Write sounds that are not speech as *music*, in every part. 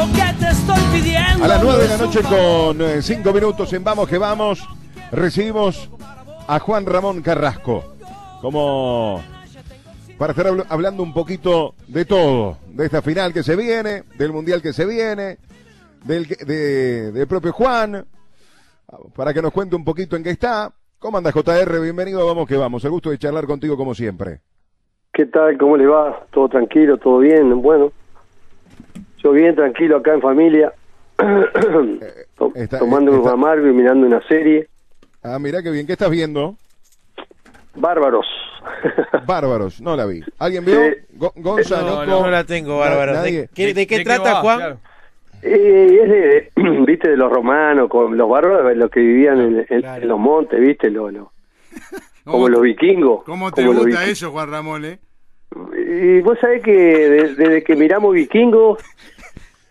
lo que te estoy pidiendo. A las 9 de la noche con 5 minutos en Vamos que Vamos, recibimos a Juan Ramón Carrasco como para estar habl- hablando un poquito de todo, de esta final que se viene, del mundial que se viene, del, que- de- del propio Juan, para que nos cuente un poquito en qué está. ¿Cómo anda JR? Bienvenido, a vamos que vamos. El gusto de charlar contigo como siempre. ¿Qué tal? ¿Cómo le va? ¿Todo tranquilo? ¿Todo bien? Bueno, yo bien tranquilo acá en familia, *clears throat* está- tomando un amargo y mirando una serie. Ah, mira qué bien, ¿qué estás viendo? Bárbaros. *laughs* Bárbaros, no la vi. ¿Alguien vio? Sí. Go- Gonza, No, Noco? no, no la tengo, Na- Bárbaro. nadie. ¿De, qué, de qué ¿De trata, va? Juan? Claro. Eh, es de, *clears throat* viste, de los romanos, con los bárbaros, los que vivían en, en- Claro. en los montes, viste, lo, lo- *laughs* como ¿Cómo, los vikingos. cómo te como gusta eso, Juan Ramón, eh? Y vos sabés que de- desde que miramos vikingos,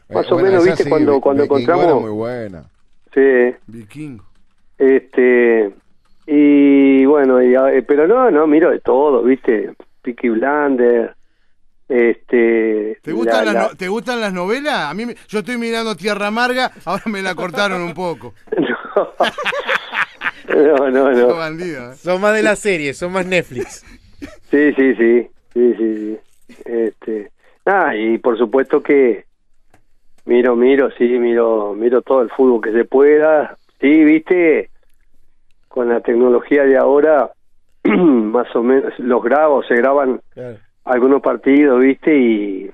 más Eh, o menos, viste, sí, cuando, cuando Vikingo encontramos... era muy buena. Sí, Vikingo. Este, y bueno, y, a- eh, pero no, no, miro de todo, ¿viste? Peaky Blander, este... ¿Te gustan, la- las, la- no- ¿Te gustan las novelas? A mí, me- yo estoy mirando Tierra Amarga, ahora me la cortaron un poco. *laughs* *laughs* no, no, no. bandido, eh. Son más de la serie, son más Netflix. Sí, sí, sí, sí, sí, sí. Este, ah, y por supuesto que miro, miro, sí, miro, miro todo el fútbol que se pueda. Sí, viste, con la tecnología de ahora, *clears throat* más o menos, los grabo, se graban Claro. algunos partidos, ¿viste? Y,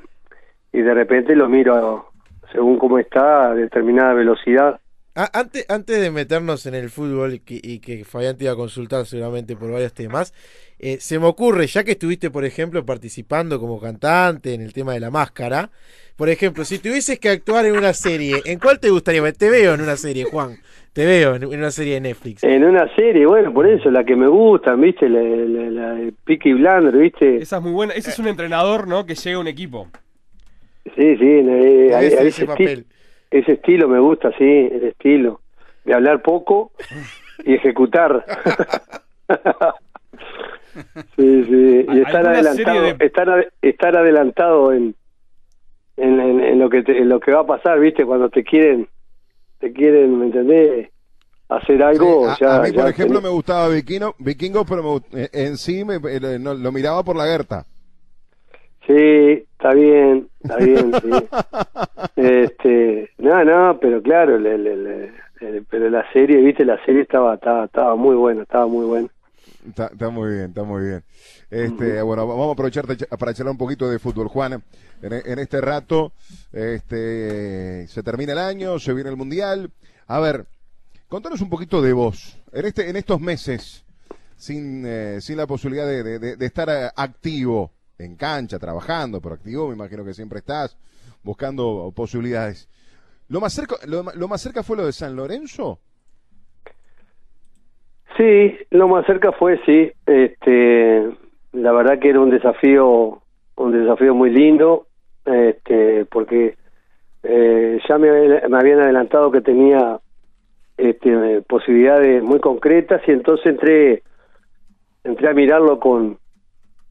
y de repente los miro según cómo está, a determinada velocidad. Ah, antes, antes de meternos en el fútbol y que, y que Fabián te iba a consultar seguramente por varios temas, eh, se me ocurre, ya que estuviste, por ejemplo, participando como cantante en el tema de la máscara, por ejemplo, si tuvieses que actuar en una serie, ¿en cuál te gustaría? Te veo en una serie, Juan. Te veo en, una serie de Netflix. En una serie, bueno, por eso, la que me gustan, ¿viste? La, la, la de Peaky Blander, ¿viste? Esa es muy buena. Ese es un entrenador, ¿no? Que llega a un equipo. Sí, sí, eh, a- a Ese- papel. Ese estilo me gusta, sí, el estilo. De hablar poco y ejecutar. *laughs* sí, sí, y estar ¿Alguna adelantado, de- estar, estar adelantado en, en, en- en lo que te- en lo que va a pasar, ¿viste? Cuando te quieren, te quieren, ¿me entendés? Hacer algo, Sí, a, ya, a mí, por ejemplo, tenés- me gustaba Vikingo, Vikingo pero me gust- eh, en sí me- eh, no, lo miraba por la Gerta. Sí, está bien, está bien, sí. *laughs* Este, no, no, pero claro, le- le- le- le- pero la serie, viste, la serie estaba, estaba, estaba muy buena, estaba muy buena. Está, está muy bien, está muy bien. Este, Bueno, vamos a aprovechar para charlar un poquito de fútbol, Juan. En, en este rato este, se termina el año, se viene el Mundial. A ver, contanos un poquito de vos. En, este, en estos meses, sin, eh, sin la posibilidad de, de- de- de estar eh, activo en cancha, trabajando, pero activo, me imagino que siempre estás buscando posibilidades. ¿Lo más cerca, lo, más cerca fue lo de San Lorenzo? Sí, lo más cerca fue, sí, este, la verdad que era un desafío, un desafío muy lindo, este, porque eh, ya me, me habían adelantado que tenía este, posibilidades muy concretas y entonces entré, entré a mirarlo con,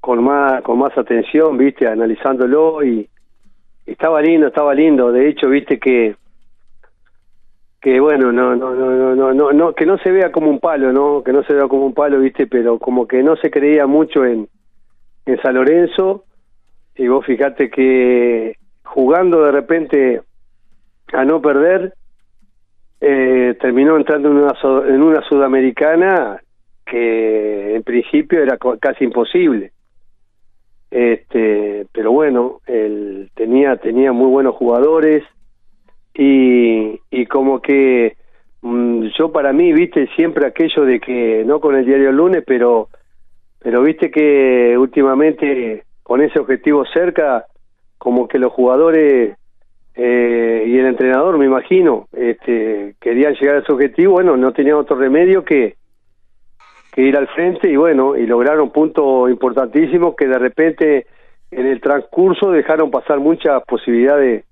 con más con más atención, viste, analizándolo y estaba lindo, estaba lindo. De hecho, viste que que bueno, no no no no no no que no se vea como un palo, no, que no se vea como un palo, viste, pero como que no se creía mucho en en San Lorenzo y vos fijate que jugando de repente a no perder eh, terminó entrando en una en una sudamericana que en principio era casi imposible este pero bueno él tenía tenía muy buenos jugadores y, y como que mm, yo para mí viste siempre aquello de que no con el diario el lunes pero pero viste que últimamente con ese objetivo cerca como que los jugadores eh, y el entrenador me imagino este querían llegar a ese objetivo bueno no tenían otro remedio que que ir al frente y bueno y lograron puntos importantísimos que de repente en el transcurso dejaron pasar muchas posibilidades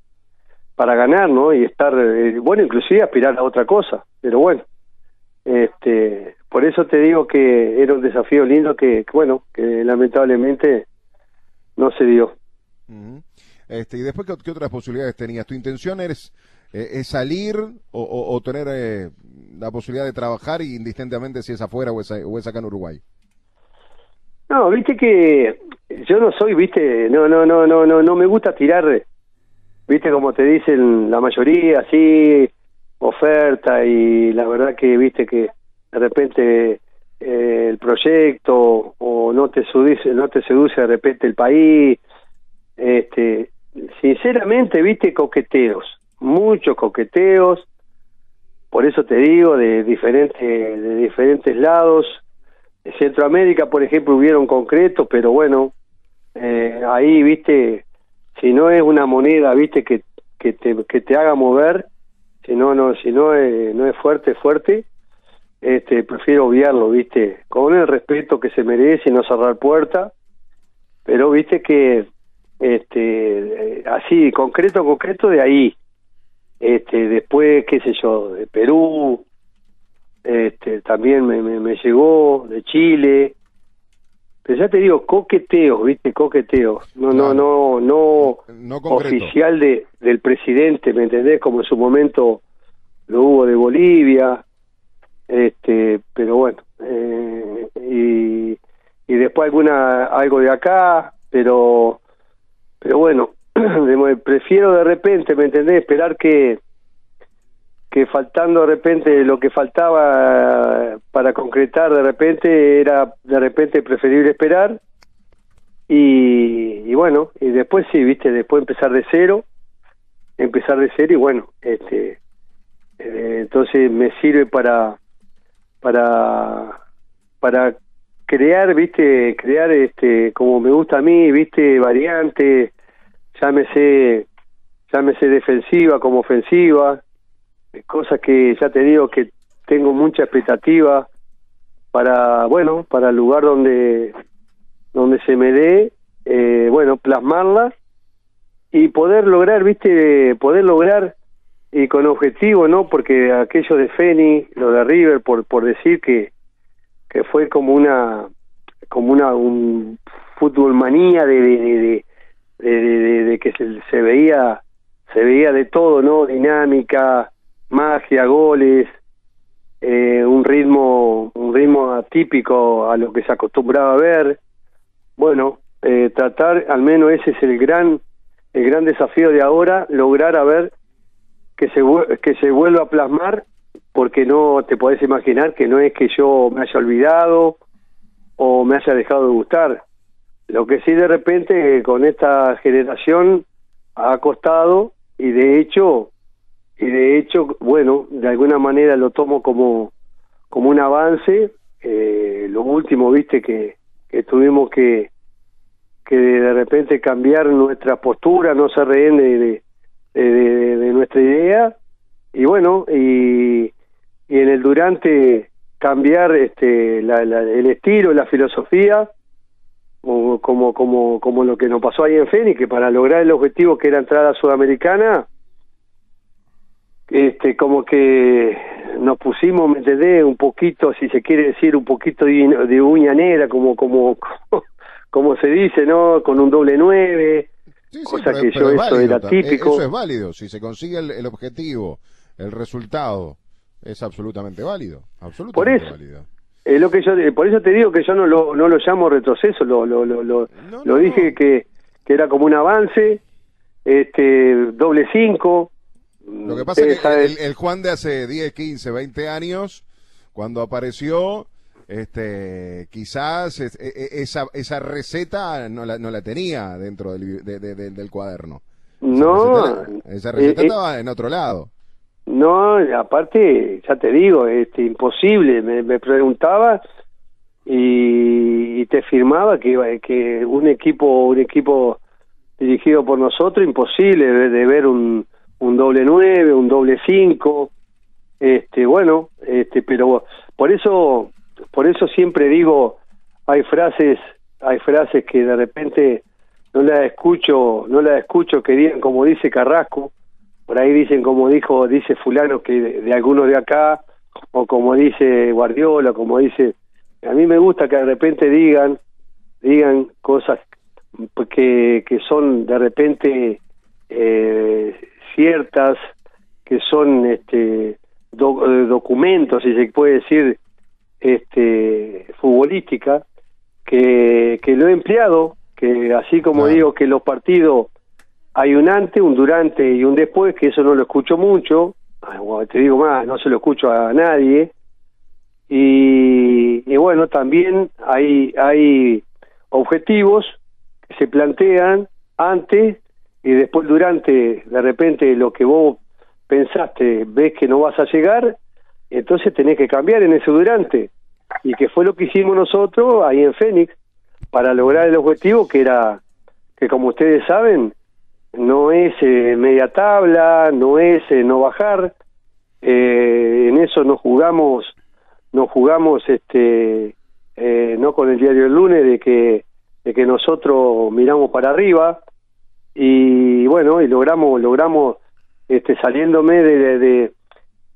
para ganar, ¿no? Y estar, eh, bueno, inclusive aspirar a otra cosa, pero bueno, este, por eso te digo que era un desafío lindo que, bueno, que lamentablemente no se dio. Este, y después, ¿qué, otras posibilidades tenías? ¿Tu intención es, eh, es salir o, o- tener eh, la posibilidad de trabajar indistintamente si es afuera o es, o es acá en Uruguay? No, viste que yo no soy, viste, no, no, no, no, no, no me gusta tirar, viste como te dicen la mayoría, así, oferta y la verdad que viste que de repente eh, el proyecto o no te seduce, no te seduce de repente el país, este, sinceramente, viste coqueteos, muchos coqueteos, por eso te digo de diferentes, de diferentes lados. En Centroamérica, por ejemplo, hubieron concretos, pero bueno, eh, ahí, viste, si no es una moneda, viste, que, que, te, que te haga mover, si no, no, si no, es- no es fuerte, fuerte, este, prefiero obviarlo, viste, con el respeto que se merece no cerrar puerta, pero viste que, este, eh, así, concreto, concreto de ahí, este, después, qué sé yo, de Perú, este, también me, me, me llegó de Chile, pero ya te digo, coqueteos, viste, coqueteos, no, Claro. no, no, no, No oficial de, del presidente, ¿me entendés? Como en su momento lo hubo de Bolivia, este, pero bueno, eh, y, y después alguna, algo de acá, pero, pero bueno, *clears throat* prefiero de repente, ¿me entendés? Esperar que, que faltando de repente lo que faltaba para concretar de repente era de repente preferible esperar. Y, y bueno y después sí viste después empezar de cero empezar de cero y bueno este eh, entonces me sirve para para para crear viste crear este como me gusta a mí viste variantes llámese llámese defensiva como ofensiva cosas que ya te digo que tengo mucha expectativa para bueno para el lugar donde donde se me dé eh, bueno plasmarlas y poder lograr viste poder lograr y con objetivo no porque aquello de Feni lo de River por por decir que que fue como una como una un fútbol manía de, de- de- de- que se, veía se veía de todo no dinámica magia goles eh, un ritmo un ritmo atípico a lo que se acostumbraba a ver. Bueno eh, tratar al menos ese es el gran el gran desafío de ahora lograr a ver que se que se vuelva a plasmar porque no te podés imaginar que no es que yo me haya olvidado o me haya dejado de gustar lo que sí de repente con esta generación ha costado y de hecho y de hecho bueno de alguna manera lo tomo como como un avance. Eh, lo último viste que, que tuvimos que que de repente cambiar nuestra postura no se rehén de, de- de- de nuestra idea. Y bueno y, y en el durante cambiar este la- la- el estilo la filosofía o como como como lo que nos pasó ahí en Fénix que para lograr el objetivo que era entrar a Sudamericana este como que nos pusimos me entendés un poquito si se quiere decir un poquito de, de uña negra como como *laughs* como se dice no con un doble nueve Sí, sí, cosa pero- que pero yo es eso era ta- típico Eso es válido. Si se consigue el, el objetivo, el resultado, es absolutamente válido. Absolutamente eso. válido. Es lo que yo, por eso te digo que yo no lo, no lo llamo retroceso, lo, lo, lo, lo, No, lo no, dije. Que, que era como un avance, este doble cinco. Lo que pasa es que el, el Juan de hace 10, 15, 20 años, cuando apareció, este, quizás es- e- e- esa, esa receta no la, no la tenía dentro del, de- de- de- del cuaderno. Esa No, receta, esa receta eh, eh, estaba en otro lado. No, aparte, ya te digo, este, imposible. Me, me preguntaba y, te firmaba que, que un equipo, un equipo dirigido por nosotros, imposible de, de ver un, un doble nueve, un doble cinco. Este, bueno, este, pero por eso, por eso siempre digo, hay frases, hay frases que de repente no las escucho, no las escucho que digan como dice Carrasco, por ahí dicen como dijo dice fulano que de, de algunos de acá o como dice Guardiola como dice a mí me gusta que de repente digan digan cosas que, que son de repente eh, ciertas que son este, do- eh, documentos, si se puede decir, este, futbolística, que, que lo he empleado, que así como Claro. digo que los partidos hay un antes, un durante y un después, que eso no lo escucho mucho, te digo más, no se lo escucho a nadie, y, y bueno, también hay, hay objetivos que se plantean antes y después durante, de repente lo que vos pensaste, ves que no vas a llegar, entonces tenés que cambiar en ese durante. Y que fue lo que hicimos nosotros ahí en Fénix para lograr el objetivo que era, que como ustedes saben, no es eh, media tabla, no es eh, no bajar, eh, en eso nos jugamos, nos jugamos este, eh, no con el diario del lunes de que, de que nosotros miramos para arriba y bueno, y logramos, logramos este, saliéndome de, de,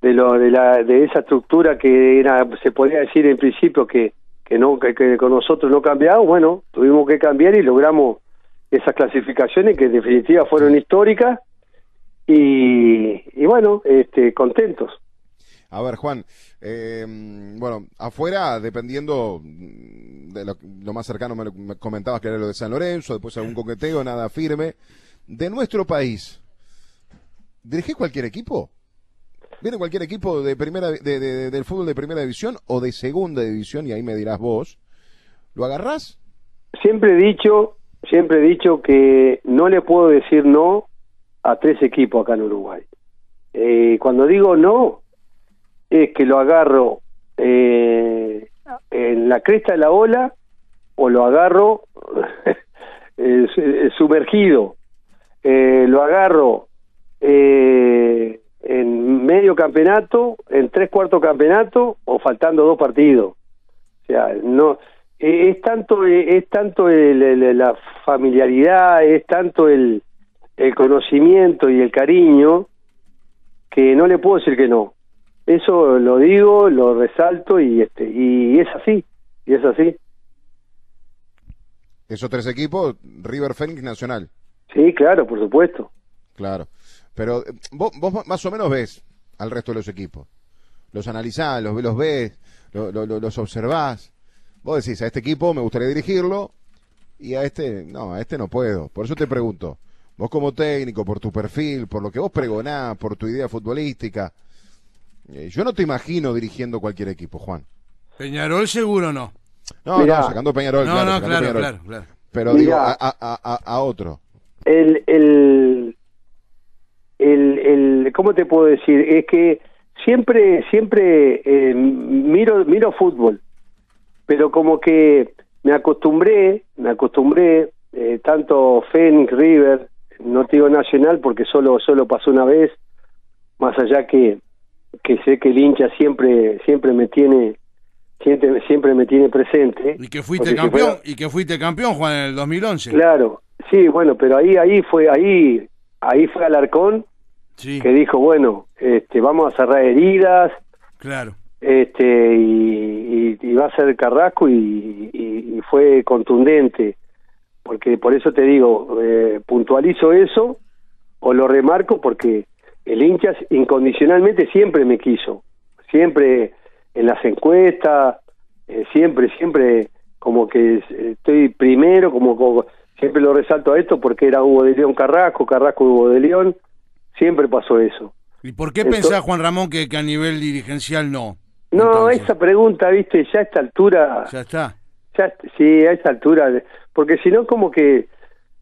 de, lo, de, la, de esa estructura que era, se podría decir en principio que, que no que, que con nosotros no cambiaba, bueno, tuvimos que cambiar y logramos esas clasificaciones que en definitiva fueron históricas y, y bueno, este, contentos. A ver, Juan, eh, bueno, afuera, dependiendo de lo, lo más cercano, me, lo- me comentabas que era lo de San Lorenzo, después algún coqueteo, nada firme. De nuestro país, ¿dirigís cualquier equipo? ¿Viene cualquier equipo de primera de, de- de- del fútbol de primera división o de segunda división? Y ahí me dirás vos. ¿Lo agarrás? Siempre he dicho, siempre he dicho que no le puedo decir no a tres equipos acá en Uruguay. Eh, cuando digo no, es que lo agarro eh, en la cresta de la ola o lo agarro *laughs* eh, eh, sumergido. Eh, lo agarro en medio campeonato, en tres cuartos campeonato o faltando dos partidos. O sea, no eh, es tanto eh, es tanto el- el- la familiaridad, es tanto el, el conocimiento y el cariño que no le puedo decir que no. Eso lo digo, lo resalto y este y es así, y es así. Esos tres equipos, River Phoenix Nacional. Sí, claro, por supuesto. Claro. Pero eh, vos, vos más o menos ves al resto de los equipos. Los analizás, los, los ves, lo- lo- lo- los observás. Vos decís, a este equipo me gustaría dirigirlo y a este, no, a este no puedo. Por eso te pregunto, vos como técnico, por tu perfil, por lo que vos pregonás, por tu idea futbolística, eh, yo no te imagino dirigiendo cualquier equipo, Juan. Peñarol seguro no. No, Mirá. no, sacando Peñarol, No, claro, no, claro, Peñarol. claro, claro. Pero digo, a, a- a- a otro. el, el, el, el, ¿cómo te puedo decir? Es que siempre, siempre eh, miro, miro fútbol, pero como que me acostumbré, me acostumbré, eh, tanto Fénix, River, no te digo Nacional porque solo, solo pasó una vez, más allá que, que sé que el hincha siempre, siempre me tiene, siempre, siempre me tiene presente. Y que fuiste campeón, fuera- y que fuiste campeón, Juan, en el 2011. Claro, sí, bueno, pero ahí, ahí fue, ahí, ahí fue Alarcón Sí, que dijo, bueno, este, vamos a cerrar heridas, claro. Este, y, y- y va a ser Carrasco y, y- fue contundente, porque por eso te digo, eh, puntualizo eso o lo remarco porque el hincha incondicionalmente siempre me quiso, siempre en las encuestas, eh, siempre, siempre como que estoy primero, como, como- siempre lo resalto a esto porque era Hugo de León Carrasco, Carrasco Hugo de León, siempre pasó eso. ¿Y por qué Entonces- pensás, Juan Ramón, que, que a nivel dirigencial no? No, Entonces, esa pregunta, viste, ya a esta altura, Ya está. ya, sí, a esta altura, porque si no como que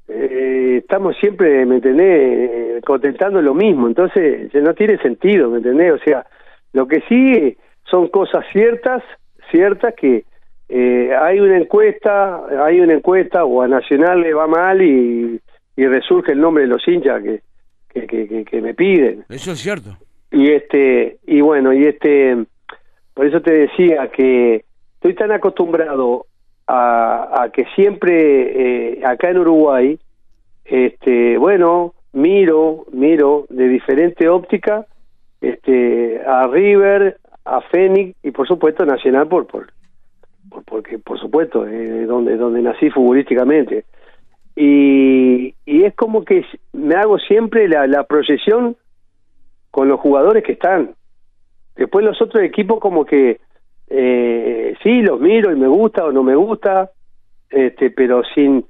eh, estamos siempre, ¿me entendés?, contestando lo mismo, entonces no tiene sentido, ¿me entendés? O sea, lo que sí son cosas ciertas, ciertas que eh, hay una encuesta, hay una encuesta o a Nacional le va mal y, y resurge el nombre de los hinchas que, que, que, que- que me piden Eso es cierto. y este y bueno y este por eso te decía que estoy tan acostumbrado a, a que siempre eh, acá en Uruguay este bueno miro miro de diferente óptica este a River a Fénix y por supuesto Nacional por por, por- porque por supuesto eh, donde donde nací futbolísticamente y, y es como que me hago siempre la, la proyección con los jugadores que están. Después los otros equipos como que eh, sí los miro y me gusta o no me gusta, este, pero sin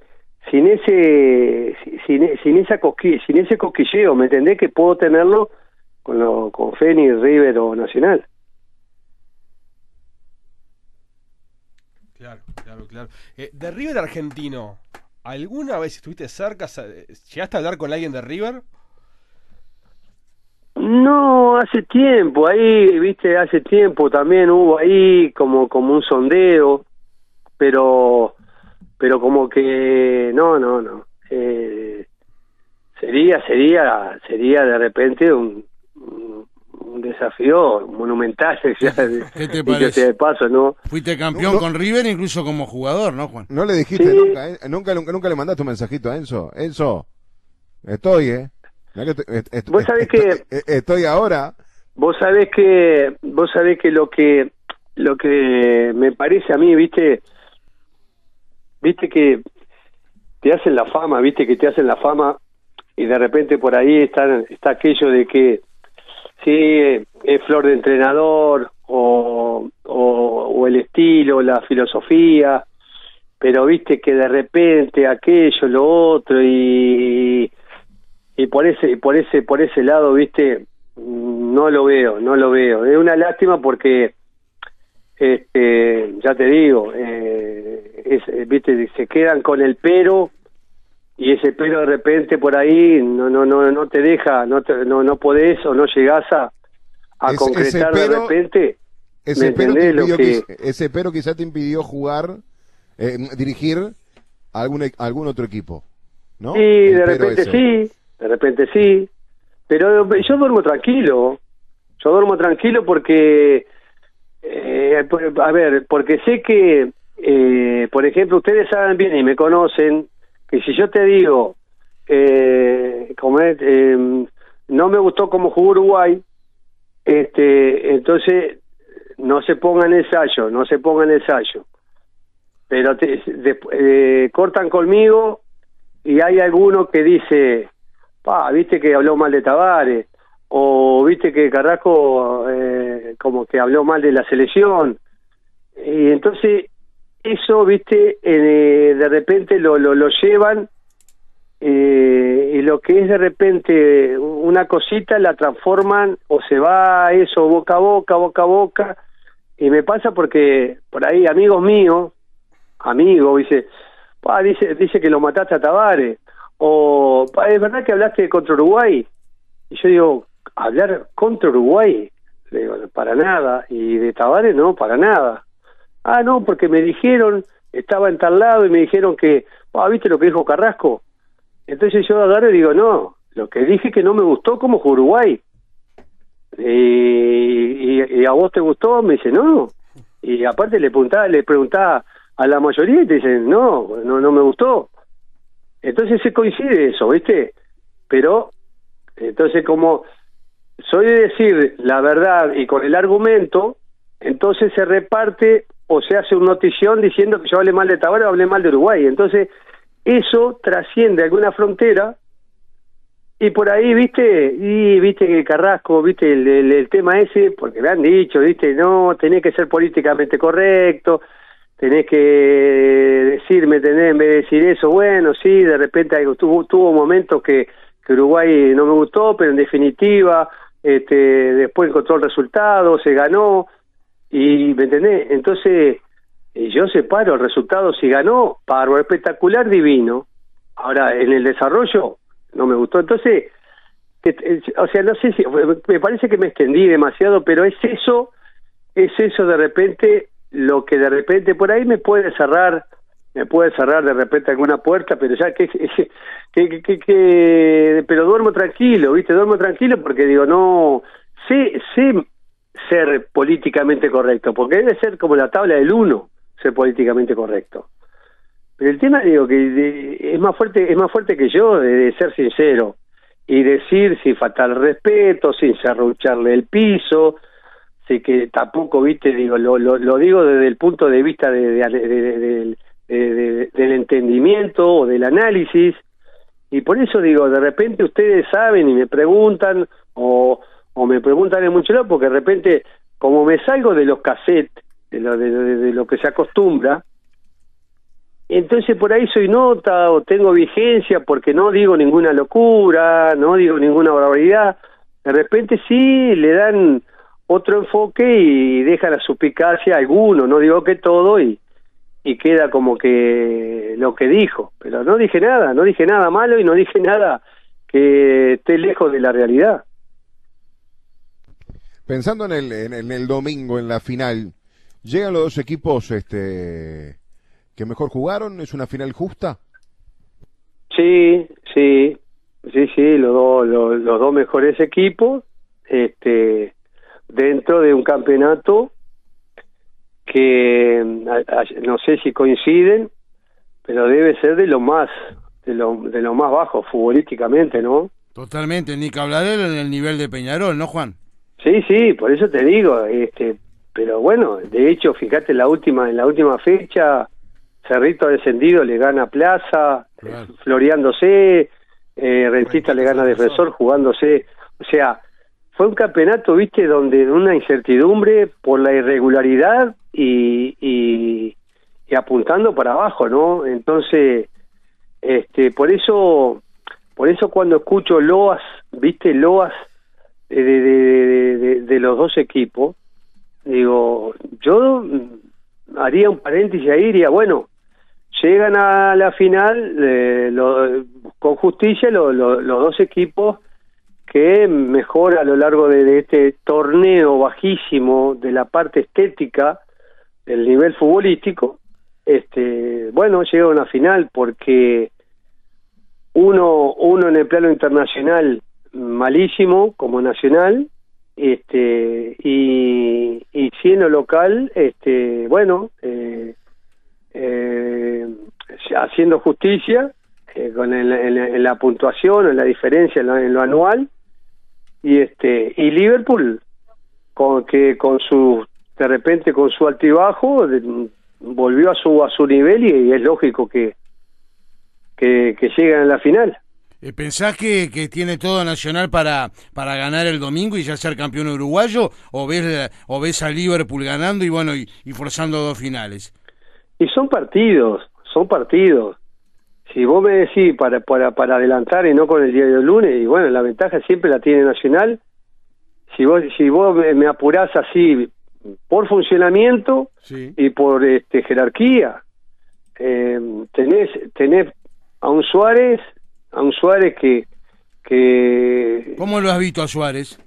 sin ese sin, sin esa sin ese cosquilleo, ¿me entendés? Que puedo tenerlo con lo, con Fénix, River o Nacional. Claro, claro, claro. Eh, de River argentino, ¿alguna vez estuviste cerca? ¿Llegaste a hablar con alguien de River? No, hace tiempo, ahí, viste, hace tiempo también hubo ahí como como un sondeo, pero pero como que no, no, no. Eh, sería sería sería de repente un un, un desafío monumental, *laughs* ya, ¿Qué te parece? de paso, ¿no? Fuiste campeón No, no. con River incluso como jugador, ¿no, Juan? No le dijiste Sí. nunca, ¿eh? nunca, nunca, nunca le mandaste un mensajito a Enzo. Enzo, estoy, ¿eh? Vos sabés que- eh, estoy ahora. Vos sabés que vos sabés que lo que lo que me parece a mí, viste, viste que te hacen la fama, viste que te hacen la fama y de repente por ahí está está aquello de que sí es flor de entrenador o, o, o el estilo, la filosofía, pero viste que de repente aquello, lo otro y y por ese por ese por ese lado, viste, no lo veo, no lo veo. Es una lástima porque este ya te digo, eh, es, viste se quedan con el pero y ese pero de repente por ahí no no no no te deja, no te, no no podés o no llegás a a concretar de repente. Ese ¿Me pero, impidió, que- ese pero quizá te impidió jugar, eh, dirigir a algún, e- algún otro equipo. ¿no? Sí, El de repente ese. sí, de repente sí. Pero yo duermo tranquilo. Yo duermo tranquilo porque, eh, a ver, porque sé que, eh, por ejemplo, ustedes saben bien y me conocen, que si yo te digo, eh, como es, eh, no me gustó cómo jugó Uruguay, este, entonces no se pongan ensayo, no se pongan ensayo. Pero te- de- eh, cortan conmigo y hay alguno que dice, pa, viste que habló mal de Tavares, o viste que Carrasco eh, como que habló mal de la selección. Y entonces eso, viste, eh, de repente lo, lo, lo llevan eh, y lo que es de repente una cosita la transforman o se va eso boca a boca, boca a boca. Y me pasa porque por ahí amigos míos, amigos, dice, dice, dice que lo mataste a Tavares. O, es verdad que hablaste contra Uruguay. Y yo digo, hablar contra Uruguay, le digo, para nada. Y de Tavares, no, para nada. Ah, no, porque me dijeron, estaba en tal lado y me dijeron que, ah, ¿viste lo que dijo Carrasco? Entonces yo agarro y digo, no, lo que dije que no me gustó como Uruguay. Y, y, y a vos te gustó, me dice, no. Y aparte le preguntaba, le preguntaba a la mayoría y te dicen, no, no, no me gustó. Entonces se coincide eso, ¿viste? Pero, entonces como soy de decir la verdad y con el argumento, entonces se reparte o se hace una notición diciendo que yo hablé mal de Tavares o hablé mal de Uruguay. Entonces, eso trasciende alguna frontera y por ahí, viste, y viste que Carrasco, viste el, el- tema ese, porque me han dicho, viste, no, tenés que ser políticamente correcto, tenés que decirme, tenés, en vez de decir eso, bueno, sí, de repente algo, tuvo, tuvo momentos que, Uruguay no me gustó, pero en definitiva, este, después encontró el resultado, se ganó, y me entendés, entonces eh, yo separo el resultado, si ganó, paro espectacular, divino, ahora en el desarrollo no me gustó, entonces, eh, o sea, no sé si, me parece que me extendí demasiado, pero es eso, es eso de repente, lo que de repente por ahí me puede cerrar, me puede cerrar de repente alguna puerta, pero ya que, que, que, que- pero duermo tranquilo, viste, duermo tranquilo porque digo, no, sé, sé ser políticamente correcto, porque debe ser como la tabla del uno, ser políticamente correcto. Pero el tema, digo, que es más fuerte, es más fuerte que yo de, ser sincero y decir sin faltar el respeto, sin serrucharle el piso, sí que tampoco, viste, digo, lo, lo, digo desde el punto de vista de, de- de- de- del- de- de- del entendimiento o del análisis. Y por eso digo, de repente ustedes saben y me preguntan, o, o me preguntan en mucho lado, porque de repente, como me salgo de los cassettes, de lo, de lo que se acostumbra, entonces por ahí soy nota o tengo vigencia porque no digo ninguna locura, no digo ninguna barbaridad. De repente sí le dan otro enfoque y deja la suspicacia alguno, no digo que todo, y, y queda como que lo que dijo. Pero no dije nada, no dije nada malo y no dije nada que esté lejos de la realidad. Pensando en el, en, en el domingo, en la final, ¿llegan los dos equipos este, que mejor jugaron? ¿Es una final justa? Sí, sí, sí, sí, los dos, los, los dos mejores equipos, este, dentro de un campeonato que a- a- no sé si coinciden, pero debe ser de lo más, de lo, de lo más bajo futbolísticamente, ¿no? Totalmente, ni que hablar del del nivel de Peñarol, ¿no, Juan? Sí, sí, por eso te digo, este, pero bueno, de hecho, fíjate en la última, en la última fecha, Cerrito descendido le gana Plaza, Claro. floreándose, eh, Rentista le gana Defensor jugándose, o sea, fue un campeonato, viste, donde una incertidumbre por la irregularidad y, y, apuntando para abajo, ¿no? Entonces, este, por eso, por eso cuando escucho loas, viste, loas de, de, de- de- de los dos equipos, digo, yo haría un paréntesis ahí diría, bueno, llegan a la final eh, lo- con justicia lo- los dos equipos que mejor a lo largo de, este torneo bajísimo de la parte estética del nivel futbolístico, este, bueno, llega a una final porque uno, uno en el plano internacional malísimo como nacional, este, y, y si local, este, bueno, eh, eh, haciendo justicia eh, con el- en, la- en la puntuación, en la diferencia en lo, en lo anual, y este, y Liverpool con que con su de repente con su altibajo de- volvió a su a su nivel y, y es lógico que que, que lleguen a la final. Eh, ¿Pensás que, que tiene todo Nacional para, para ganar el domingo y ya ser campeón uruguayo? ¿O ves, o ves a Liverpool ganando y bueno y, y forzando dos finales? Y son partidos, son partidos. Si vos me decís para, para, para adelantar y no con el día del lunes, y bueno, la ventaja siempre la tiene Nacional. Si vos, si vos me, apurás así por funcionamiento Sí. y por este, jerarquía, eh, tenés, tenés a un Suárez, a un Suárez que, que ¿Cómo lo has visto a Suárez?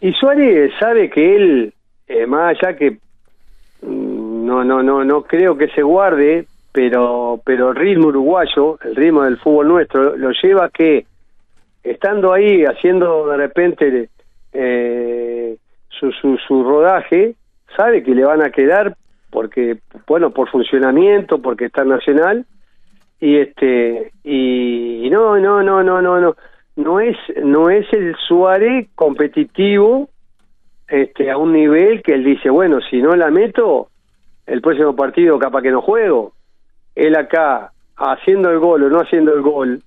y Suárez sabe que él, eh, más allá que mm, no, no, no, no creo que se guarde, pero, pero el ritmo uruguayo, el ritmo del fútbol nuestro, lo lleva a que estando ahí haciendo de repente eh, su, su, su rodaje, sabe que le van a quedar porque, bueno, por funcionamiento, porque está nacional, y este y, y no no no no no no no es no es el Suárez competitivo este a un nivel que él dice bueno si no la meto el próximo partido capaz que no juego él acá haciendo el gol o no haciendo el gol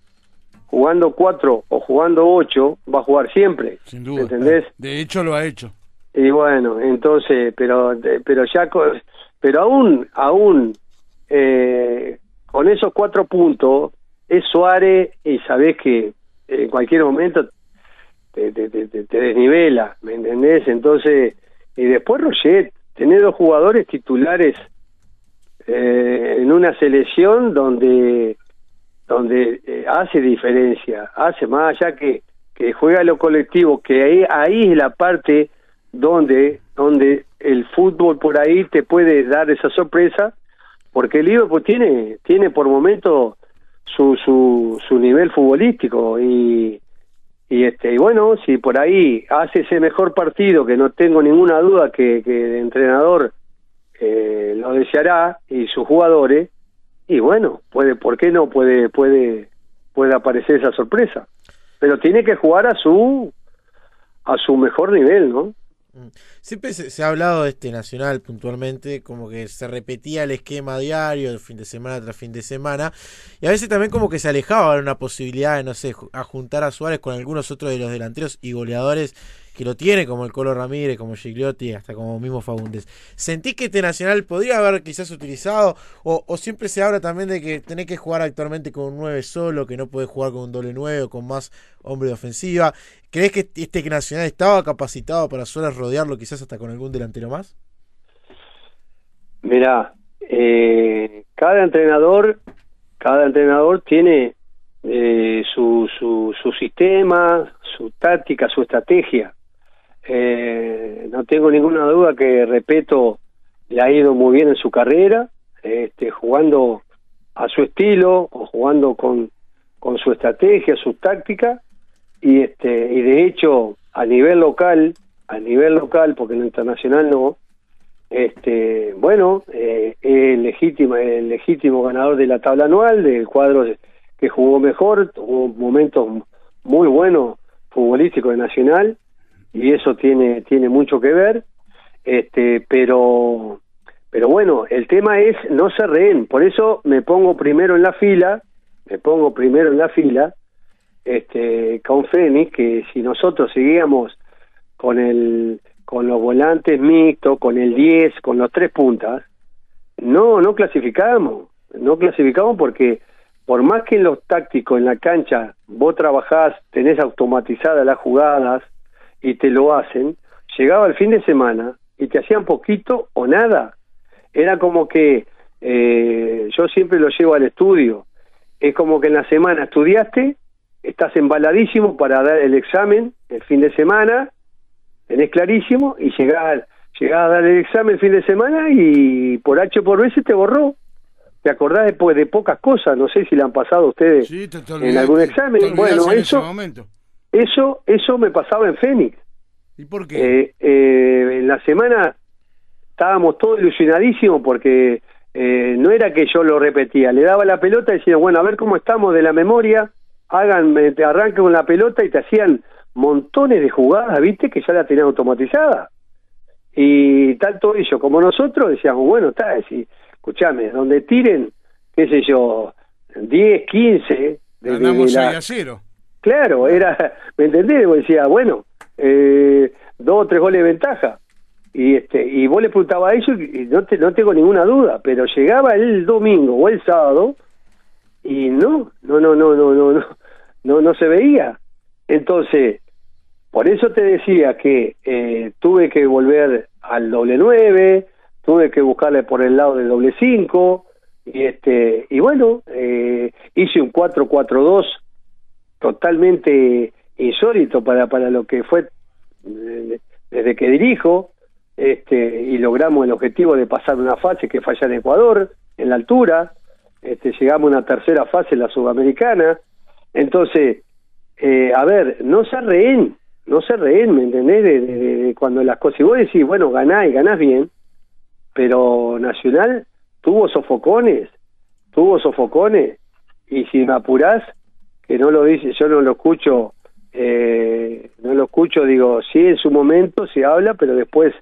jugando cuatro o jugando ocho va a jugar siempre Sin duda. ¿entendés? De hecho lo ha hecho. Y bueno, entonces, pero pero ya pero aún aún eh, con esos cuatro puntos es Suárez y sabés que en cualquier momento te, te, te- te- te desnivela, ¿me entendés? Entonces, y después Roget, tener dos jugadores titulares eh, en una selección donde donde eh, hace diferencia, hace más allá que, que juega lo colectivo, que ahí, ahí es la parte donde, donde el fútbol por ahí te puede dar esa sorpresa, porque el Liverpool tiene, tiene por momento su, su, su nivel futbolístico y, y este y bueno, si por ahí hace ese mejor partido, que no tengo ninguna duda que, que el entrenador eh, lo deseará y sus jugadores, y bueno, puede, ¿por qué no puede, puede, puede aparecer esa sorpresa? Pero tiene que jugar a su, a su mejor nivel, ¿no? Mm. Siempre se, se, ha hablado de este Nacional puntualmente, como que se repetía el esquema diario, de fin de semana tras fin de semana, y a veces también como que se alejaba de una posibilidad de, no sé, a juntar a Suárez con algunos otros de los delanteros y goleadores que lo tiene, como el Colo Ramírez, como Gigliotti, hasta como mismo Fagundes. ¿Sentís que este Nacional podría haber quizás utilizado, o, o, siempre se habla también de que tenés que jugar actualmente con un 9 solo, que no podés jugar con un doble 9 o con más hombre de ofensiva? ¿Crees que este Nacional estaba capacitado para solo rodearlo quizás hasta con algún delantero más? Mira, eh, cada entrenador, cada entrenador tiene eh, su, su, su sistema, su táctica, su estrategia. Eh, no tengo ninguna duda que Repeto le ha ido muy bien en su carrera, este, jugando a su estilo o jugando con, con su estrategia, su táctica, y este y de hecho a nivel local, a nivel local, porque en lo internacional no, este bueno, eh, el legítimo, el legítimo ganador de la tabla anual, del cuadro que jugó mejor, tuvo momentos muy buenos futbolísticos de Nacional, y eso tiene tiene mucho que ver este pero pero bueno el tema es no se rehén. Por eso me pongo primero en la fila me pongo primero en la fila este con Fénix que si nosotros seguíamos con el con los volantes mixtos con el 10 con los tres puntas no no clasificamos. No clasificamos porque por más que en los tácticos en la cancha vos trabajás tenés automatizadas las jugadas y te lo hacen, llegaba el fin de semana y te hacían poquito o nada. Era como que eh, yo siempre lo llevo al estudio. Es como que en la semana estudiaste, estás embaladísimo para dar el examen el fin de semana, tenés clarísimo, y llegás, llegás a dar el examen el fin de semana y por H por B se te borró. ¿Te acordás después de pocas cosas? No sé si le han pasado a ustedes Sí, te- te en algún examen. te Bueno, en eso, ese momento. Eso, eso me pasaba en Fénix. ¿Y por qué? Eh, eh, en la semana estábamos todos ilusionadísimos porque eh, no era que yo lo repetía, le daba la pelota y decía, bueno, a ver cómo estamos de la memoria, hagan, te arranque con la pelota y te hacían montones de jugadas, viste, que ya la tenían automatizada. Y tanto ellos como nosotros decíamos, bueno, está, si, escuchame, donde tiren, qué sé yo, 10, 15, de- de- de Ganamos la- 6 a 0. Claro, era, ¿me entendés? Vos decía, bueno, eh, dos o tres goles de ventaja. Y este y vos le preguntabas a ellos y no, te, no tengo ninguna duda, pero llegaba el domingo o el sábado y no, no, no, no, no, no, no, no, no se veía. Entonces, por eso te decía que eh, tuve que volver al doble nueve, tuve que buscarle por el lado del doble cinco, y este, y bueno, eh, hice un 4-4-2 totalmente insólito para, para lo que fue eh, desde que dirijo, este, y logramos el objetivo de pasar una fase que falla en Ecuador, en la altura, este, llegamos a una tercera fase en la Sudamericana, entonces, eh, a ver, no se rehén, no se rehén, ¿me entendés? De, cuando las cosas, y vos decís, bueno, ganás y ganás bien, pero Nacional tuvo sofocones, tuvo sofocones, y si me apurás, que no lo dice, yo no lo escucho, eh, no lo escucho, digo, sí en su momento se habla, pero después,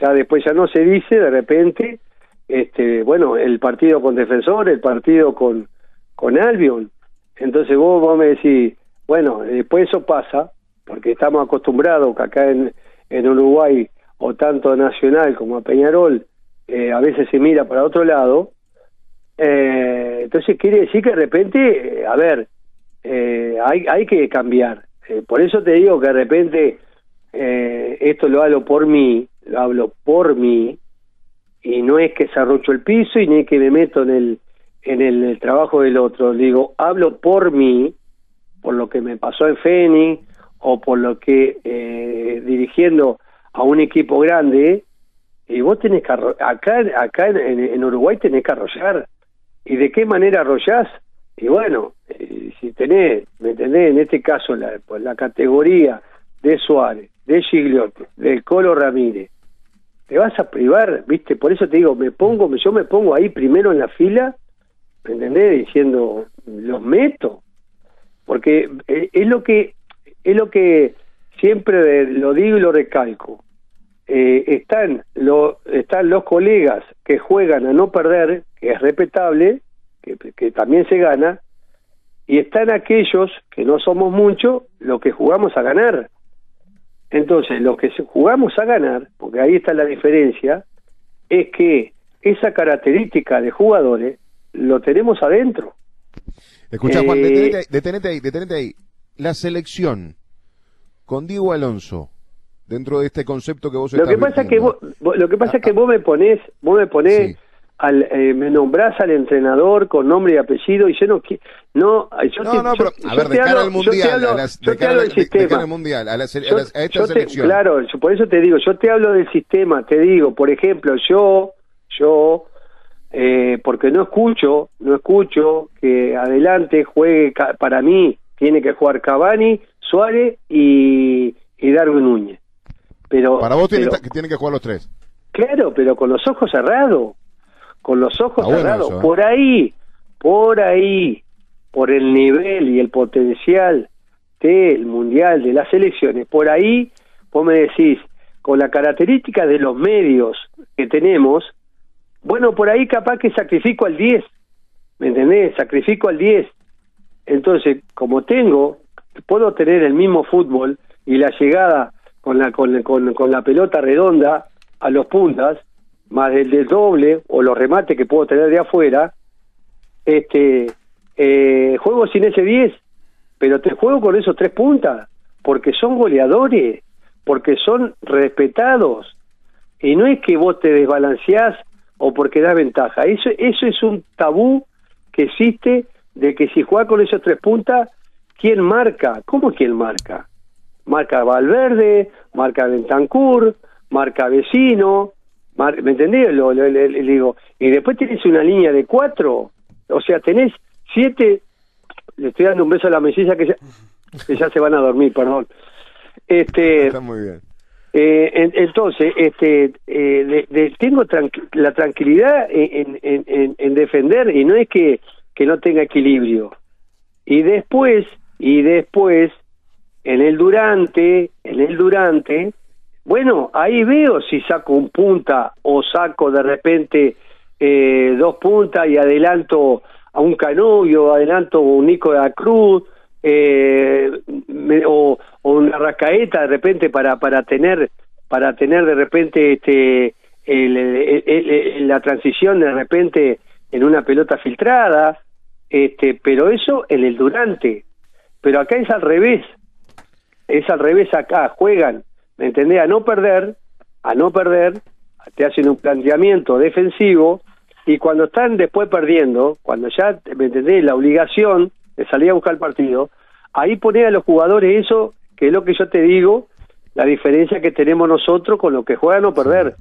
ya después ya no se dice, de repente, este, bueno, el partido con Defensor, el partido con, con Albion, entonces vos, vos me decís, bueno, después eso pasa, porque estamos acostumbrados que acá en, en Uruguay, o tanto a Nacional como a Peñarol, eh, a veces se mira para otro lado, eh, entonces quiere decir que de repente, eh, a ver, eh, hay, hay que cambiar. Eh, por eso te digo que de repente eh, esto lo hablo por mí, lo hablo por mí, y no es que zarrucho el piso y ni que me meto en el, en el, trabajo del otro. Digo, hablo por mí, por lo que me pasó en Fénix, o por lo que dirigiendo a un equipo grande, y vos tenés que acá acá en, en Uruguay tenés que arrollar y de qué manera arrollás y bueno eh, si tenés me entendés en este caso la, pues, la categoría de Suárez de Gigliotti del Colo Ramírez te vas a privar viste por eso te digo me pongo yo me pongo ahí primero en la fila ¿me entendés? diciendo los meto. Porque eh, es lo que es lo que siempre lo digo y lo recalco. Eh, están, lo, están los colegas que juegan a no perder, que es respetable, que, que también se gana, y están aquellos que no somos muchos, los que jugamos a ganar. Entonces, los que jugamos a ganar, porque ahí está la diferencia, es que esa característica de jugadores lo tenemos adentro. Escuchá, Eh, Juan, detenete ahí, detenete ahí, detenete ahí. La selección con Diego Alonso, dentro de este concepto que vos Lo estás que pasa es que vos, lo que pasa es que vos me ponés, vos me ponés Sí. Al eh, me nombrás al entrenador con nombre y apellido y yo no no yo No, te- no, yo- pero, a yo ver, te de cara al mundial, a al- mundial, a, a a esta selección. claro, yo- por eso te digo, yo te hablo del sistema, te digo, por ejemplo, yo, yo, eh, porque no escucho, no escucho que adelante juegue, para mí, tiene que jugar Cavani, Suárez y, y Darwin Núñez. Pero, Para vos pero- que tienen que jugar los tres. Claro, pero con los ojos cerrados, con los ojos cerrados. ¿eh? Por ahí, por ahí, por el nivel y el potencial del mundial, de las elecciones, por ahí, vos me decís, con la característica de los medios que tenemos, bueno, por ahí capaz que sacrifico al 10, ¿me entendés? Sacrifico al 10. Entonces, como tengo, puedo tener el mismo fútbol y la llegada con la, con, con- con la pelota redonda a los puntas, más el del doble o los remates que puedo tener de afuera, este eh, juego sin ese 10, pero te juego con esos tres puntas, porque son goleadores, porque son respetados, y no es que vos te desbalanceás o porque das ventaja, eso, eso es un tabú que existe de que si juega con esos tres puntas, ¿quién marca? ¿Cómo quién marca? Marca Valverde, marca Bentancur, marca Vecino, ¿me entendés? Lo, lo- le- le digo, y después tenés una línea de cuatro, o sea, tenés siete, le estoy dando un beso a la mesilla que ya, que ya se van a dormir, perdón. Este, *laughs* Está muy bien. eh, en- entonces, este, eh, de- de- tengo la tranquilidad en, en- en- en defender y no es que, que no tenga equilibrio. Y después, y después, en el durante, en el durante, bueno, ahí veo si saco un punta o saco de repente eh, dos puntas y adelanto a un Canovio, adelanto a un Nico de la Cruz, eh, o, una Rascaeta de repente para para tener para tener de repente este el- la transición de repente en una pelota filtrada este pero eso en el durante. Pero acá es al revés. Es al revés acá juegan me entendés a no perder a no perder te hacen un planteamiento defensivo y cuando están después perdiendo cuando ya me entendés la obligación de salir a buscar el partido ahí poner a los jugadores eso que es lo que yo te digo la diferencia que tenemos nosotros con lo que juegan o perder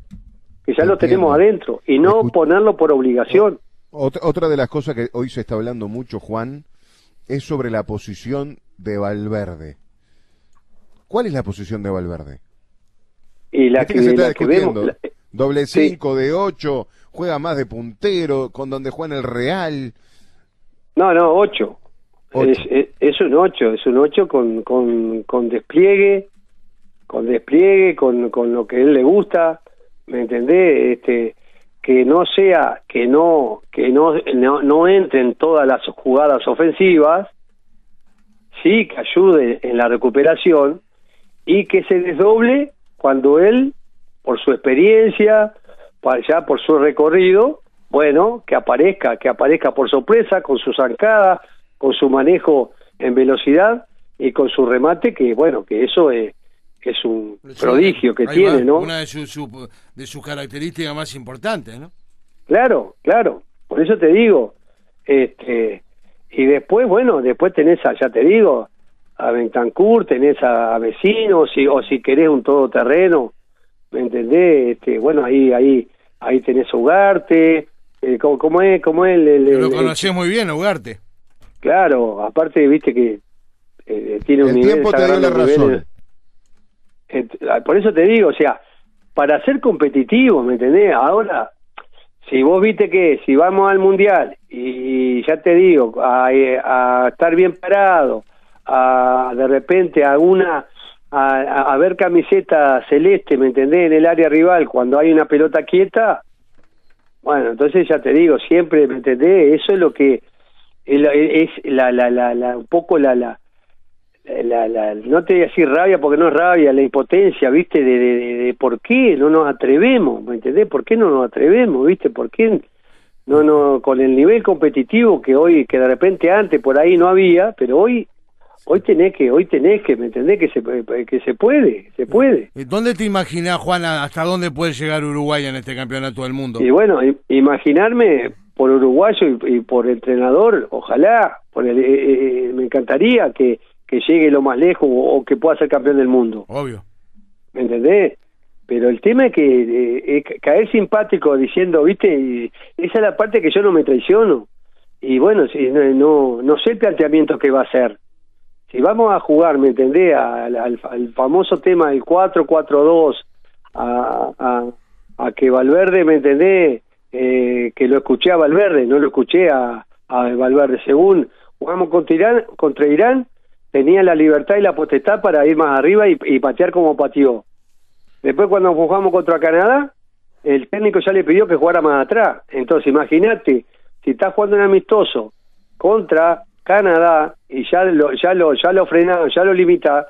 que ya lo tenemos adentro y no ponerlo por obligación. Otra, otra de las cosas que hoy se está hablando mucho, Juan, es sobre la posición de Valverde. ¿Cuál es la posición de Valverde? Y la que se está la que vemos discutiendo. la- Doble Sí. cinco de ocho, juega más de puntero, con donde juega en el Real. No, no, 8. Ocho. Es, es, es un 8, es un 8 con, con, con despliegue, con despliegue, con, con lo que él le gusta, ¿me entendés? Este, que no sea, que no, que no, no, no entren todas las jugadas ofensivas, sí, que ayude en la recuperación y que se desdoble cuando él, por su experiencia, ya por su recorrido, bueno, que aparezca, que aparezca por sorpresa, con su zancada, con su manejo en velocidad y con su remate, que bueno, que eso es, es un prodigio que tiene, va, ¿no? Una de sus su- de sus características más importantes, ¿no? Claro, claro, por eso te digo, este, y después, bueno, después tenés a, ya te digo, a Bentancur, tenés a, a vecinos, si, o si querés un todoterreno, ¿me entendés? Este, bueno, ahí, ahí, ahí tenés a Ugarte, eh, ¿cómo, cómo es, cómo es el, lo el- conocés muy bien, Ugarte. claro, aparte, viste que eh, tiene un El nivel, tiempo te dio la razón. Ent- ah, por eso te digo, o sea, para ser competitivo, ¿me entendés? Ahora, si vos viste que si vamos al mundial y ya te digo, a, eh, a estar bien parado, a de repente a una a, ver camiseta celeste, ¿me entendés? En el área rival, cuando hay una pelota quieta, bueno, entonces ya te digo, siempre, ¿me entendés? Eso es lo que es, la- la, la, la, un poco la, la, la, la- no te voy a decir rabia porque no es rabia, la impotencia, ¿viste? De, de, de- de por qué no nos atrevemos, ¿me entendés? ¿Por qué no nos atrevemos, ¿viste? ¿Por qué no, no, con el nivel competitivo que hoy, que de repente antes por ahí no había, pero hoy, hoy tenés que, hoy tenés que, ¿me entendés? Que se, que se puede, se puede. Eh, ¿Dónde te imaginas, Juana, hasta dónde puede llegar Uruguay en este campeonato del mundo? Y bueno, imaginarme por uruguayo y, y por entrenador, ojalá, por el- eh, eh, me encantaría que, que llegue lo más lejos o, o que pueda ser campeón del mundo, Obvio. ¿me entendés? Pero el tema es que eh, caer simpático diciendo, viste, y esa es la parte que yo no me traiciono. Y bueno, si no, no, no sé el planteamiento que va a hacer. Si vamos a jugar, ¿me entendés? Al, famoso tema del 4-4-2, a, a, que Valverde, ¿me entendés? Eh, que lo escuché a Valverde, no lo escuché a, Valverde. Según jugamos contra Irán, contra Irán, tenía la libertad y la potestad para ir más arriba y, y patear como pateó. Después cuando jugamos contra Canadá, el técnico ya le pidió que jugara más atrás. Entonces imagínate, si estás jugando un amistoso contra Canadá y ya lo, ya lo, ya lo frenás, ya lo limita,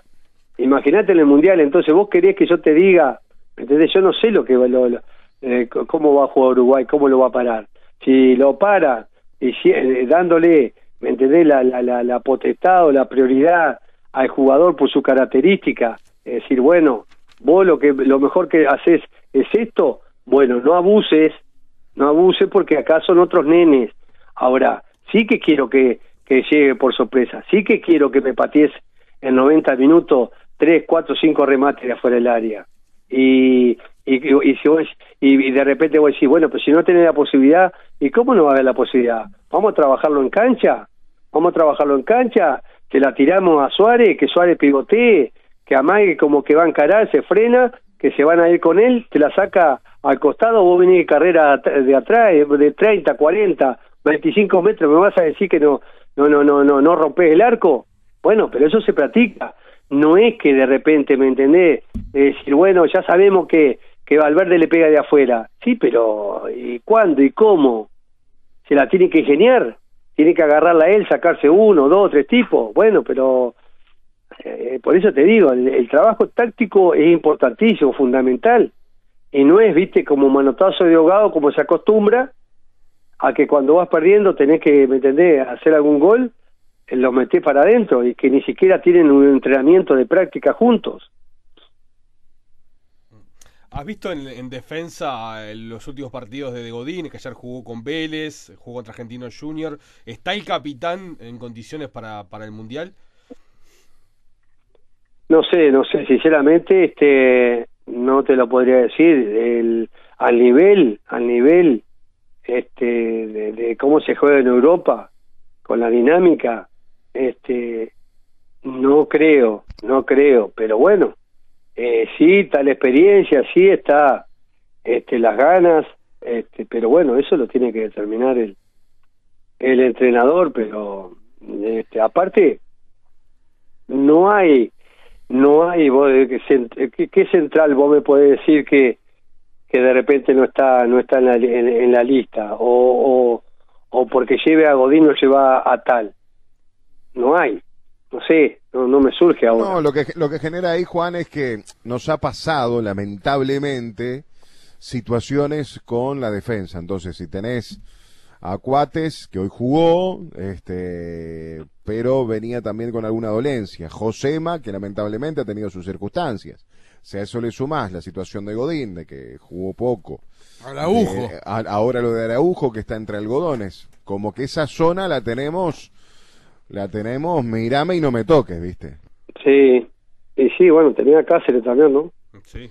imagínate en el mundial. Entonces vos querés que yo te diga, ¿entendés? Yo no sé lo que lo, eh, cómo va a jugar Uruguay, cómo lo va a parar. Si lo para y si- eh, dándole, ¿me entendés? La, la, la, la potestad o la prioridad al jugador por su característica, es decir, bueno, vos lo que lo mejor que haces es esto, bueno, no abuses, no abuses porque acá son otros nenes. Ahora, sí que quiero que, que llegue por sorpresa, sí que quiero que me patees en 90 minutos tres, cuatro, cinco remates de afuera del área. Y, y, y, si vos- y, de repente vos decís, bueno, pues si no tenés la posibilidad, ¿y cómo no va a haber la posibilidad? ¿Vamos a trabajarlo en cancha? ¿Vamos a trabajarlo en cancha? Que la tiramos a Suárez, que Suárez pivotee, que amague como que va a encarar, se frena, que se van a ir con él, te la saca al costado, vos venís de carrera de atrás, eh, de 30, 40, 25 metros, ¿me vas a decir que no, no, no, no, no, no rompes el arco? Bueno, pero eso se practica. No es que de repente, ¿me entendés? Es decir, bueno, ya sabemos que, que Valverde le pega de afuera. Sí, pero ¿y cuándo y cómo? Se la tiene que ingeniar. Tiene que agarrarla él, sacarse uno, dos, tres tipos. Bueno, pero eh, por eso te digo, el, el trabajo táctico es importantísimo, fundamental. Y no es, viste, como manotazo de ahogado como se acostumbra, a que cuando vas perdiendo tenés que, ¿me entendés?, hacer algún gol, eh, lo metés para adentro y que ni siquiera tienen un entrenamiento de práctica juntos. ¿Has visto en, en defensa eh, los últimos partidos de De Godín, que ayer jugó con Vélez, jugó contra Argentino Junior? ¿Está el capitán en condiciones para, para el Mundial? No sé, no sé, sinceramente, este, no te lo podría decir. El, al nivel, al nivel, este, de, de cómo se juega en Europa, con la dinámica, este, no creo, no creo, pero bueno, eh, sí la experiencia, sí está, este, las ganas, este, pero bueno, eso lo tiene que determinar el, el entrenador, pero, este, aparte, no hay no hay vos, eh, ¿qué, qué central vos me podés decir que que de repente no está no está en la, en, la lista o, o o porque lleve a Godín no lleva a tal no hay no sé no no me surge ahora No, lo que, lo que genera ahí, Juan, es que nos ha pasado, lamentablemente, situaciones con la defensa. Entonces, si tenés a Cuates, que hoy jugó, este, pero venía también con alguna dolencia. Josema, que lamentablemente ha tenido sus circunstancias. Si a eso le sumás la situación de Godín, de que jugó poco. Araujo. Eh, a- ahora lo de Araujo, que está entre algodones. Como que esa zona la tenemos, la tenemos, mirame y no me toques, ¿viste? sí y sí bueno tenía a Cáceres también no Sí.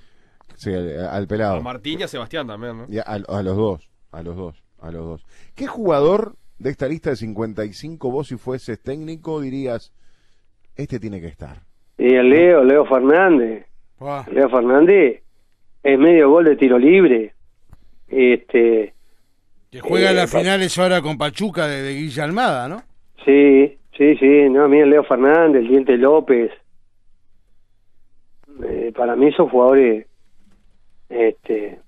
Sí, al, al A pelado. Martín y a Sebastián también, ¿no? Y a, a los dos, a los dos, a los dos. ¿Qué jugador de esta lista de 55 vos si fueses técnico dirías, este tiene que estar? y el Leo Leo Fernández Ah, Leo Fernández es medio gol de tiro libre este que juega Eh, las finales ahora con Pachuca de, de Guilla Almada, ¿no? Sí, sí, sí, no, mira Leo Fernández, el Diente López. Eh, para mí son jugadores, este,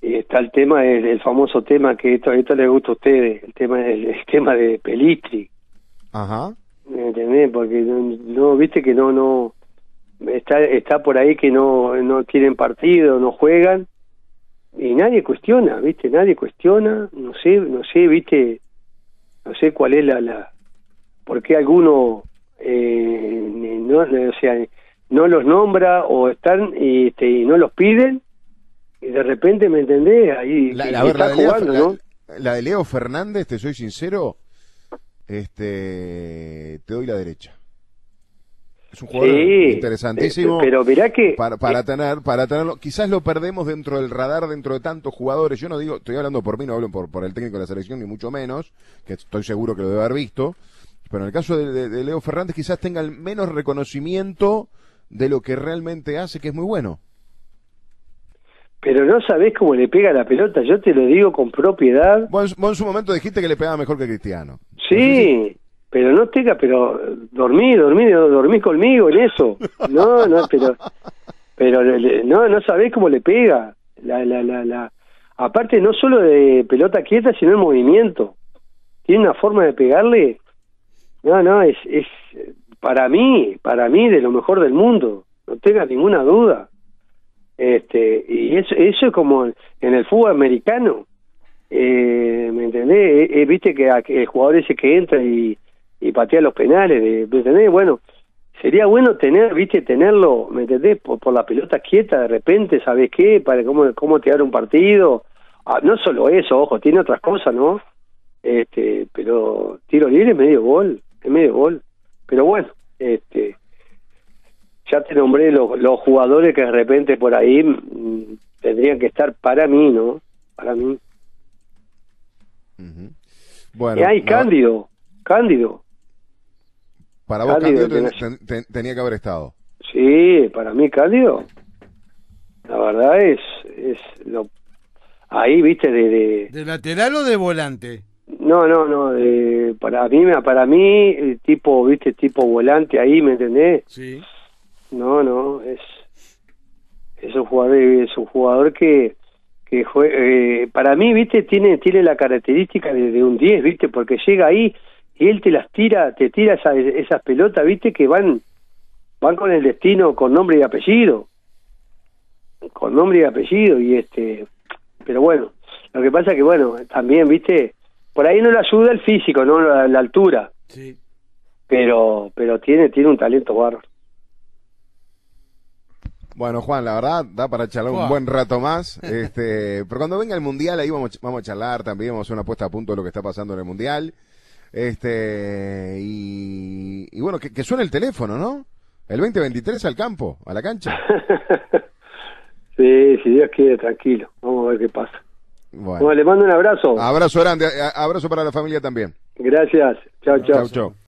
y está el tema, el, el famoso tema que esto, esto les gusta a ustedes, el tema, el, el tema de Pelistri, Ajá. ¿me entendés? Porque no, no, viste que no, no, está, está por ahí que no, no tienen partido, no juegan, y nadie cuestiona, viste, nadie cuestiona, no sé, no sé, viste, no sé cuál es la, la, por qué alguno, eh, no, o sea, no los nombra o están y, este, y no los piden, y de repente, ¿me entendés? Ahí La, está Leo, jugando, ¿no? la de Leo Fernández, te soy sincero, este, te doy la derecha. Es un jugador Sí, interesantísimo. eh, pero mirá que para, para eh, tener, para tenerlo, quizás lo perdemos dentro del radar, dentro de tantos jugadores. Yo no digo, estoy hablando por mí, no hablo por, por el técnico de la selección, ni mucho menos, que estoy seguro que lo debe haber visto. Pero en el caso de, de- de Leo Fernández, quizás tenga el menos reconocimiento de lo que realmente hace, que es muy bueno. pero no sabés cómo le pega la pelota, yo te lo digo con propiedad. Vos, vos en su momento dijiste que le pegaba mejor que Cristiano. Sí, pero no tenga, pero dormí, dormí, dormí conmigo en eso. No, no, pero, pero no, no sabés cómo le pega. La, la, la, la. Aparte no solo de pelota quieta, sino en movimiento. Tiene una forma de pegarle. No, no, es, es para mí, para mí de lo mejor del mundo. No tenga ninguna duda. Este, y eso, eso es como en el fútbol americano. Eh, ¿Me entendés? Eh, eh, Viste que el jugador ese que entra y, y patea los penales, de- ¿me entendés? Bueno, sería bueno tener, viste, tenerlo, ¿me entendés? Por, por la pelota quieta de repente, ¿sabes qué? Para cómo, cómo tirar un partido. Ah, no solo eso, ojo, tiene otras cosas, ¿no? Este, pero tiro libre es medio gol, es medio gol. Pero bueno, este, ya te nombré los, los jugadores que de repente por ahí mm, tendrían que estar para mí, ¿no? Para mí. Bueno, y hay Cándido, Cándido. Para vos Cándido Cándido ten- tenés. ten- ten- tenía que haber estado. Sí, para mí Cándido. La verdad es, es lo, ahí, viste, de, de ¿De lateral o de volante? no, no, no, de, para mí, para mí, eh, tipo, viste, tipo volante ahí, ¿me entendés? Sí. No, no, es es un jugador es un jugador que que jue- eh, para mí, viste, tiene tiene la característica de, de un 10, viste, porque llega ahí y él te las tira, te tira esa- esas pelotas, viste, que van van con el destino con nombre y apellido. Con nombre y apellido y este pero bueno, lo que pasa que bueno, también, viste, por ahí no le ayuda el físico, no la, la altura, Sí. pero pero tiene tiene un talento bárbaro. Bueno, Juan, la verdad, da para charlar un buen rato más. *laughs* Este, pero cuando venga el Mundial, ahí vamos, vamos a charlar también, vamos a hacer una puesta a punto de lo que está pasando en el Mundial. Este, y, y bueno, que, que suene el teléfono, ¿no? El 2023 al campo, a la cancha. *laughs* Sí, si Dios quiere, tranquilo. Vamos a ver qué pasa. Bueno, Bueno, le mando un abrazo. abrazo grande, abrazo para la familia también. Gracias. Chao, chao.